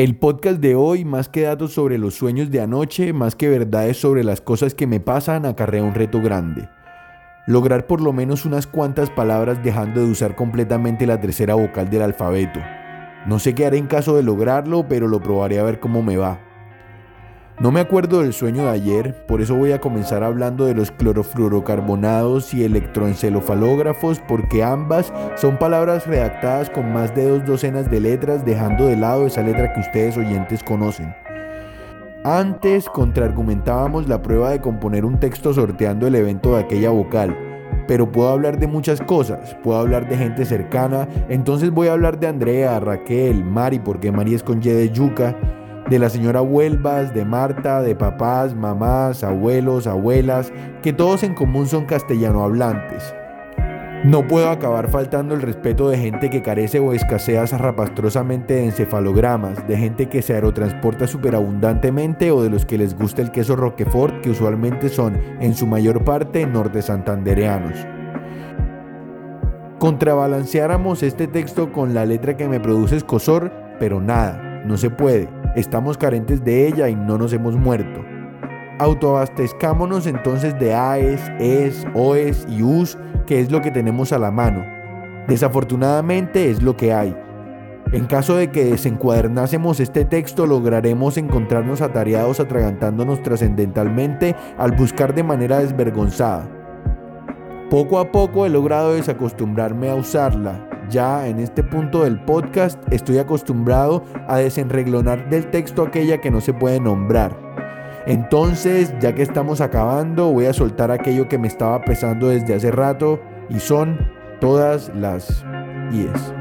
El podcast de hoy, más que datos sobre los sueños de anoche, más que verdades sobre las cosas que me pasan, acarrea un reto grande. Lograr por lo menos unas cuantas palabras dejando de usar completamente la tercera vocal del alfabeto. No sé qué haré en caso de lograrlo, pero lo probaré a ver cómo me va. No me acuerdo del sueño de ayer, por eso voy a comenzar hablando de los clorofluorocarbonados y electroencefalógrafos, porque ambas son palabras redactadas con más de dos docenas de letras, dejando de lado esa letra que ustedes oyentes conocen. Antes contraargumentábamos la prueba de componer un texto sorteando el evento de aquella vocal, pero puedo hablar de muchas cosas, puedo hablar de gente cercana, entonces voy a hablar de Andrea, Raquel, Mari, porque Mari es con Y de yuca, de la señora Huelvas, de Marta, de papás, mamás, abuelos, abuelas, que todos en común son castellano hablantes. No puedo acabar faltando el respeto de gente que carece o escasea zarrapastrosamente de encefalogramas, de gente que se aerotransporta superabundantemente o de los que les gusta el queso Roquefort, que usualmente son, en su mayor parte, norte santandereanos. Contrabalanceáramos este texto con la letra que me produce escosor, pero nada, no se puede. Estamos carentes de ella y no nos hemos muerto. Autoabastezcámonos entonces de AES, ES, OES y US, que es lo que tenemos a la mano. Desafortunadamente es lo que hay. En caso de que desencuadernásemos este texto, lograremos encontrarnos atareados atragantándonos trascendentalmente al buscar de manera desvergonzada. Poco a poco he logrado desacostumbrarme a usarla, ya en este punto del podcast estoy acostumbrado a desenreglonar del texto aquella que no se puede nombrar. Entonces, ya que estamos acabando, voy a soltar aquello que me estaba pesando desde hace rato y son todas las IES.